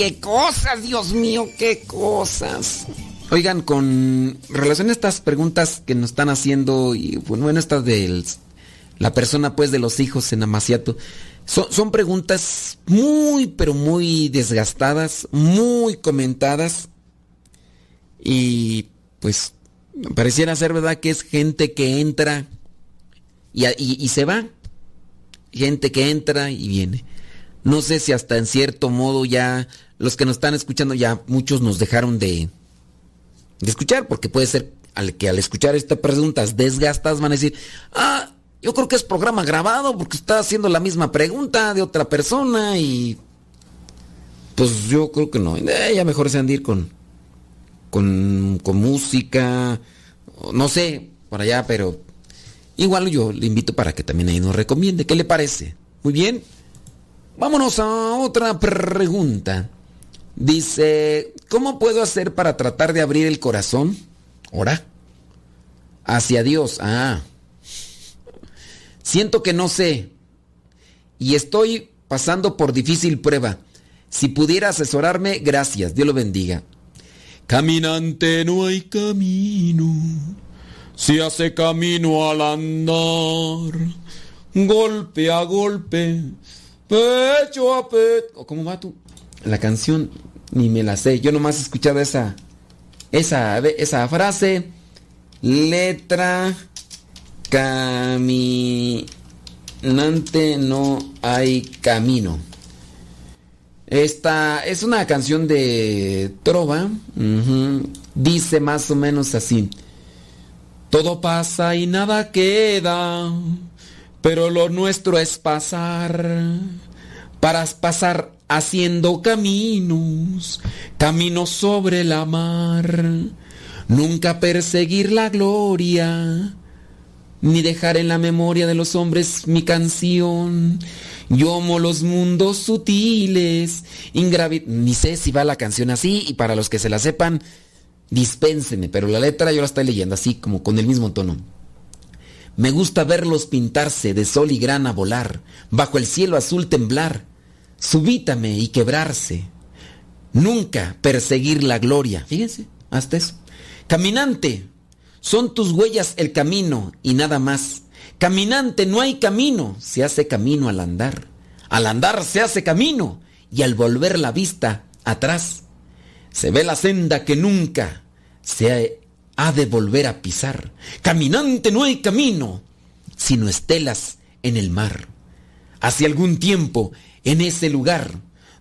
Qué cosas, Dios mío, qué cosas! Oigan, con relación a estas preguntas que nos están haciendo, y bueno, estas de la persona pues de los hijos en Amaciato, son, preguntas muy, pero muy desgastadas, muy comentadas, y pues pareciera ser verdad que es gente que entra y se va, gente que entra y viene. No sé si hasta en cierto modo ya los que nos están escuchando ya muchos nos dejaron de, de escuchar, porque puede ser al que al escuchar estas preguntas desgastas van a decir, ah, yo creo que es programa grabado porque está haciendo la misma pregunta de otra persona y pues yo creo que no. Eh, ya mejor se han de ir con, con, con música, no sé, por allá, pero igual yo le invito para que también ahí nos recomiende. ¿Qué le parece? Muy bien. Vámonos a otra pregunta. Dice, ¿cómo puedo hacer para tratar de abrir el corazón? Ora. Hacia Dios. Ah. Siento que no sé. Y estoy pasando por difícil prueba. Si pudiera asesorarme, gracias. Dios lo bendiga. Caminante no hay camino. Se hace camino al andar. Golpe a golpe pecho a pecho. ¿Cómo va tú? La canción ni me la sé. Yo nomás he escuchado esa, esa, esa frase. Letra caminante no hay camino. Esta es una canción de Trova. Dice más o menos así. Todo pasa y nada queda pero lo nuestro es pasar. para pasar haciendo caminos, caminos sobre la mar. Nunca perseguir la gloria, ni dejar en la memoria de los hombres mi canción. Yo amo los mundos sutiles, ingravi... Ni sé si va la canción así, y para los que se la sepan, dispénsenme, pero la letra yo la estoy leyendo así, como con el mismo tono. Me gusta verlos pintarse de sol y grana volar, bajo el cielo azul temblar, subítame y quebrarse. Nunca perseguir la gloria. Fíjense, hasta eso. Caminante, son tus huellas el camino y nada más. Caminante, no hay camino, se hace camino al andar. Al andar se hace camino y al volver la vista atrás se ve la senda que nunca se ha de volver a pisar. Caminante no hay camino, sino estelas en el mar. Hace algún tiempo, en ese lugar,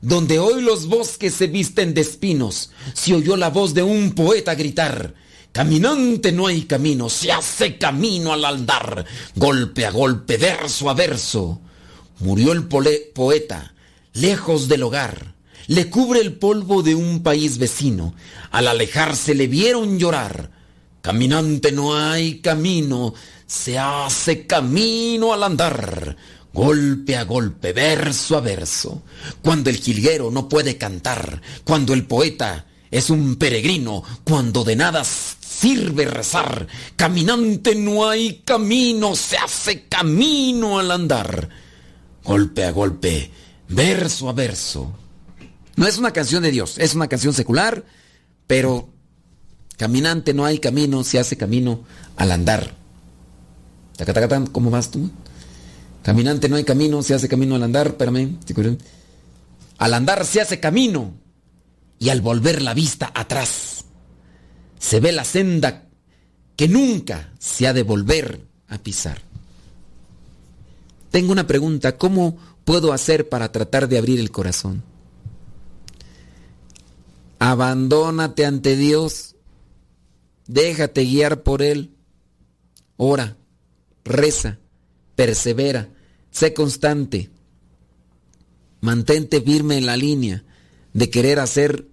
donde hoy los bosques se visten de espinos, se oyó la voz de un poeta gritar, Caminante no hay camino, se hace camino al andar, golpe a golpe, verso a verso. Murió el poeta, lejos del hogar, le cubre el polvo de un país vecino, al alejarse le vieron llorar. Caminante no hay camino, se hace camino al andar, golpe a golpe, verso a verso. Cuando el jilguero no puede cantar, cuando el poeta es un peregrino, cuando de nada sirve rezar. Caminante no hay camino, se hace camino al andar. Golpe a golpe, verso a verso. No es una canción de Dios, es una canción secular, pero caminante no hay camino, se hace camino al andar. ¿Cómo vas tú? Caminante no hay camino, se hace camino al andar, espérame. Al andar se hace camino y al volver la vista atrás se ve la senda que nunca se ha de volver a pisar. Tengo una pregunta, ¿cómo puedo hacer para tratar de abrir el corazón? Abandónate ante Dios, déjate guiar por Él, ora, reza, persevera, sé constante, mantente firme en la línea de querer hacer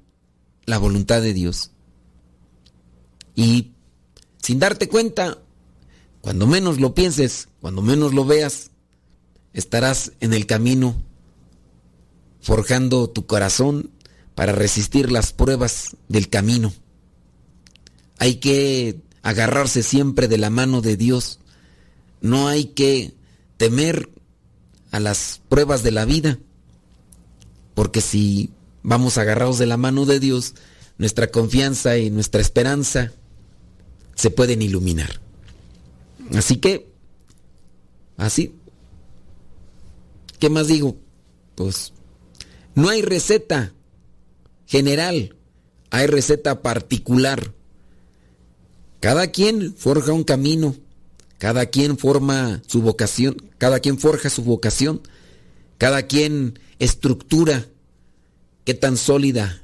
la voluntad de Dios. Y sin darte cuenta, cuando menos lo pienses, cuando menos lo veas, estarás en el camino forjando tu corazón para resistir las pruebas del camino. Hay que agarrarse siempre de la mano de Dios. No hay que temer a las pruebas de la vida, porque si vamos agarrados de la mano de Dios, nuestra confianza y nuestra esperanza se pueden iluminar. Así que, así, ¿qué más digo? Pues no hay receta general, hay receta particular. Cada quien forja un camino, cada quien forma su vocación, cada quien forja su vocación, cada quien estructura qué tan sólida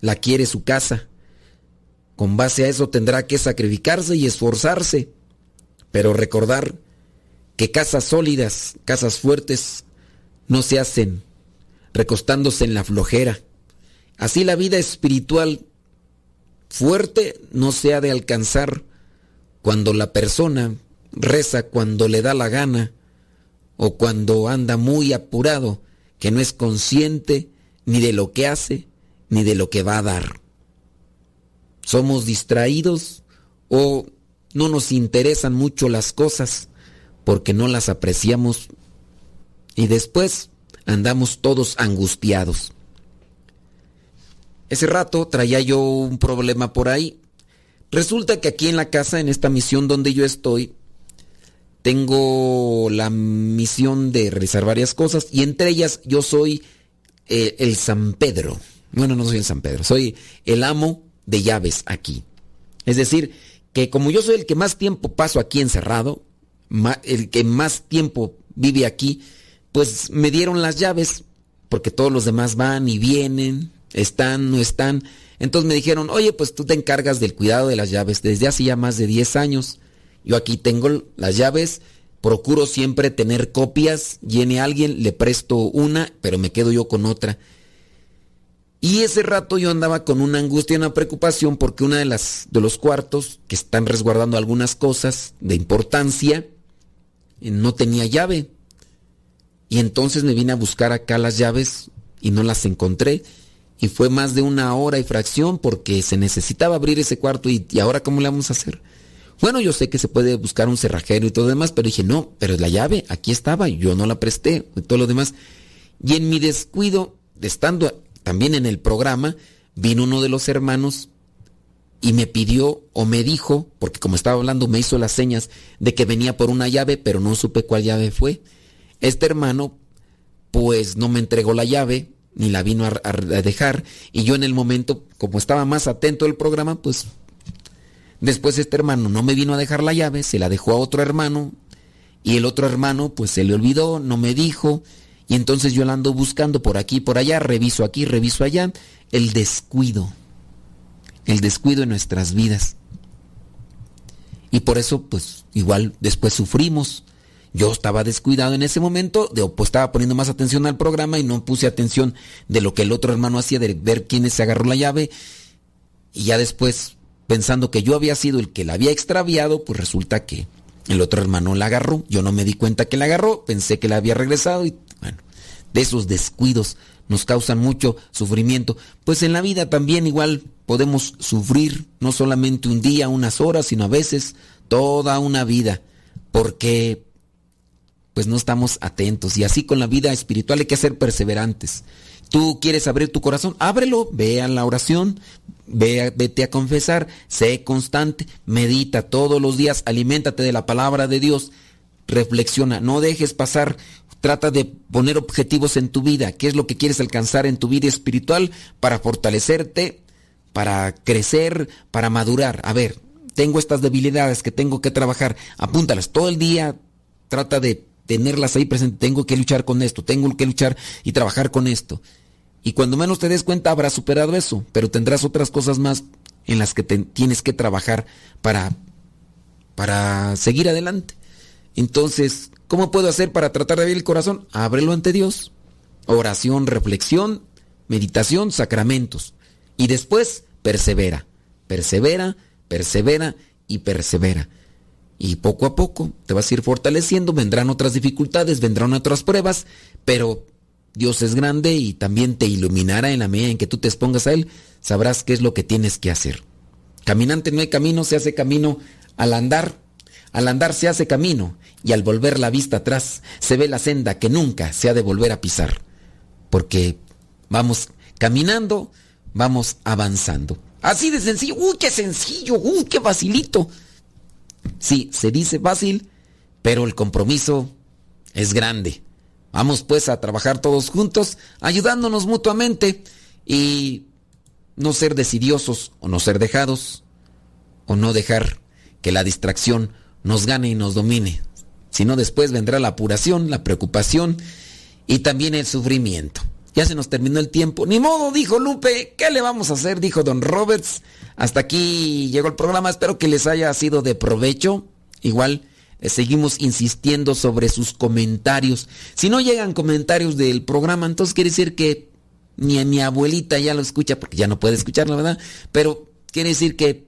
la quiere su casa. Con base a eso tendrá que sacrificarse y esforzarse, pero recordar que casas sólidas, casas fuertes, no se hacen recostándose en la flojera. Así la vida espiritual fuerte no se ha de alcanzar cuando la persona reza cuando le da la gana o cuando anda muy apurado, que no es consciente ni de lo que hace ni de lo que va a dar somos distraídos o no nos interesan mucho las cosas porque no las apreciamos y después andamos todos angustiados. Ese rato traía yo un problema por ahí. Resulta que aquí en la casa, en esta misión donde yo estoy, tengo la misión de realizar varias cosas y entre ellas yo soy eh, el San Pedro. Bueno, no soy el San Pedro, soy el amo de llaves aquí. Es decir, que como yo soy el que más tiempo paso aquí encerrado, el que más tiempo vive aquí, pues me dieron las llaves, porque todos los demás van y vienen, están, no están. Entonces me dijeron, oye, pues tú te encargas del cuidado de las llaves desde hace ya más de 10 años. Yo aquí tengo las llaves, procuro siempre tener copias, viene alguien, le presto una, pero me quedo yo con otra. Y ese rato yo andaba con una angustia y una preocupación porque una de las de los cuartos que están resguardando algunas cosas de importancia eh, no tenía llave. Y entonces me vine a buscar acá las llaves y no las encontré. Y fue más de una hora y fracción porque se necesitaba abrir ese cuarto y, ahora cómo le vamos a hacer. Bueno, yo sé que se puede buscar un cerrajero y todo lo demás, pero dije, no, pero la llave aquí estaba, yo no la presté y todo lo demás. Y en mi descuido, estando también en el programa, vino uno de los hermanos y me pidió o me dijo, porque como estaba hablando me hizo las señas de que venía por una llave, pero no supe cuál llave fue. Este hermano, pues no me entregó la llave, ni la vino a, dejar, y yo en el momento, como estaba más atento al programa, pues Después este hermano no me vino a dejar la llave, se la dejó a otro hermano y el otro hermano pues se le olvidó, no me dijo y entonces yo la ando buscando por aquí, por allá, reviso aquí, reviso allá, el descuido, el descuido en nuestras vidas. Y por eso pues igual después sufrimos. Yo estaba descuidado en ese momento, de, pues estaba poniendo más atención al programa y no puse atención de lo que el otro hermano hacía, de ver quién se agarró la llave. Y ya después pensando que yo había sido el que la había extraviado, pues resulta que el otro hermano la agarró. Yo no me di cuenta que la agarró, pensé que la había regresado y bueno, de esos descuidos nos causan mucho sufrimiento. Pues en la vida también igual podemos sufrir, no solamente un día, unas horas, sino a veces toda una vida, porque pues no estamos atentos. Y así con la vida espiritual hay que ser perseverantes. Tú quieres abrir tu corazón, ábrelo, ve la oración, ve vete a confesar, sé constante, medita todos los días, aliméntate de la palabra de Dios, reflexiona, no dejes pasar, trata de poner objetivos en tu vida, qué es lo que quieres alcanzar en tu vida espiritual para fortalecerte, para crecer, para madurar. A ver, tengo estas debilidades que tengo que trabajar, apúntalas todo el día, trata de tenerlas ahí presentes, tengo que luchar con esto, tengo que luchar y trabajar con esto. Y cuando menos te des cuenta habrás superado eso, pero tendrás otras cosas más en las que tienes que trabajar para, para seguir adelante. Entonces, ¿cómo puedo hacer para tratar de abrir el corazón? Ábrelo ante Dios. Oración, reflexión, meditación, sacramentos. Y después, persevera, persevera, persevera y persevera. Y poco a poco te vas a ir fortaleciendo, vendrán otras dificultades, vendrán otras pruebas, pero Dios es grande y también te iluminará en la medida en que tú te expongas a Él, sabrás qué es lo que tienes que hacer. Caminante no hay camino, se hace camino al andar. Al andar se hace camino y al volver la vista atrás se ve la senda que nunca se ha de volver a pisar. Porque vamos caminando, vamos avanzando. Así de sencillo. ¡Uy, qué sencillo! ¡Uy, qué facilito! Sí, se dice fácil, pero el compromiso es grande. Vamos pues a trabajar todos juntos, ayudándonos mutuamente y no ser decidiosos o no ser dejados o no dejar que la distracción nos gane y nos domine. Sino después vendrá la apuración, la preocupación y también el sufrimiento. Ya se nos terminó el tiempo. Ni modo, dijo Lupe. ¿Qué le vamos a hacer? Dijo Don Roberts. Hasta aquí llegó el programa. Espero que les haya sido de provecho. Igual eh, seguimos insistiendo sobre sus comentarios. Si no llegan comentarios del programa, entonces quiere decir que ni a mi abuelita ya lo escucha, porque ya no puede escucharlo, ¿verdad? Pero quiere decir que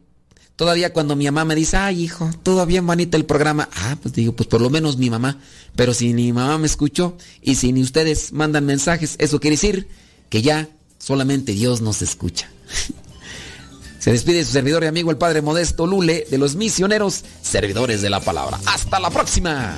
todavía cuando mi mamá me dice, ay hijo, todo bien bonito el programa, ah, pues digo, pues por lo menos mi mamá. Pero si ni mi mamá me escuchó y si ni ustedes mandan mensajes, eso quiere decir que ya solamente Dios nos escucha. Se despide su servidor y amigo el Padre Modesto Lule de los misioneros servidores de la palabra. Hasta la próxima.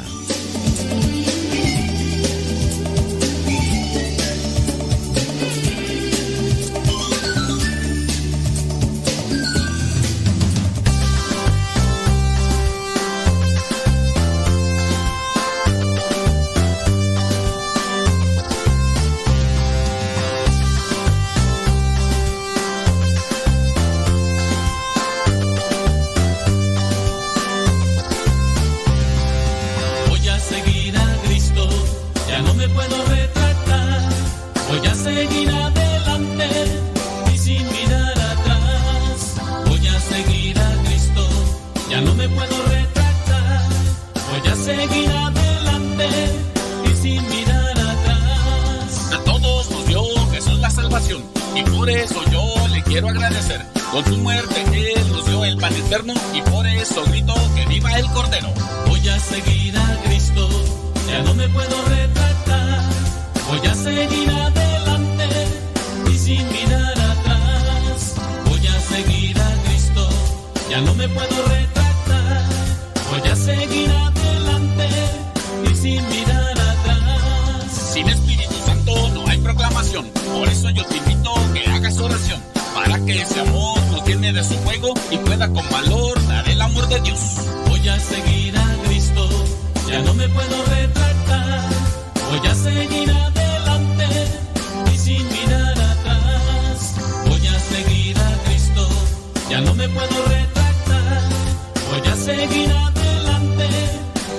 seguir adelante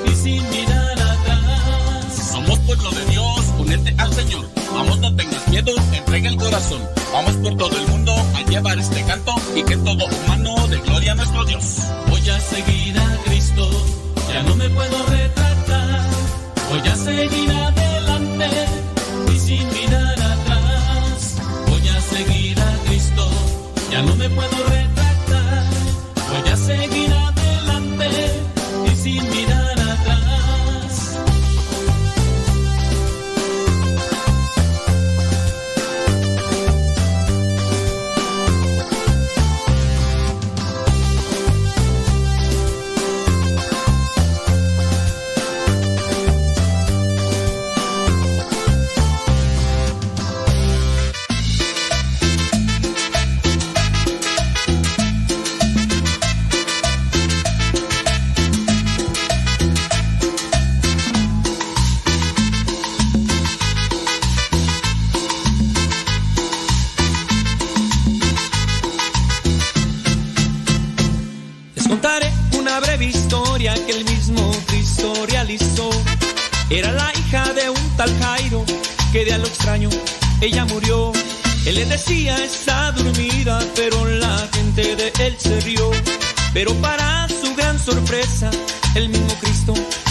y sin mirar atrás. Vamos pueblo de Dios, unete al Señor. Vamos, no tengas miedo, entrega el corazón. Vamos por todo el mundo a llevar este canto y que todo humano de gloria a nuestro Dios. Voy a seguir a Cristo, ya no me puedo retratar. Voy a seguir adelante y sin mirar atrás. Voy a seguir a Cristo, ya no me puedo retratar. Voy a seguir adelante. sin mirar.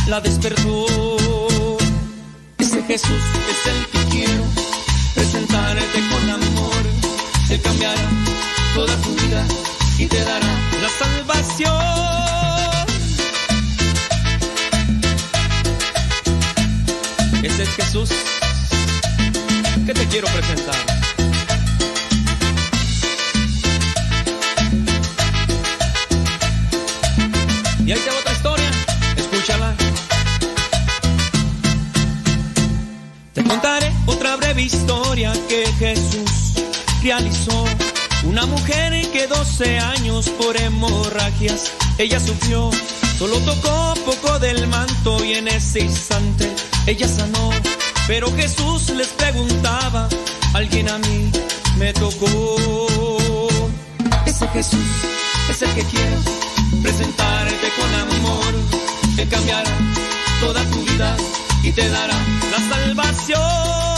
la despertó. Ese Jesús otra breve historia que Jesús realizó. Una mujer que 12 años por hemorragias ella sufrió, solo tocó poco del manto y en ese instante ella sanó. Pero Jesús les preguntaba, alguien a mí me tocó. Ese Jesús es el que quiero presentarte con amor, que cambiará toda tu vida y te dará la salvación.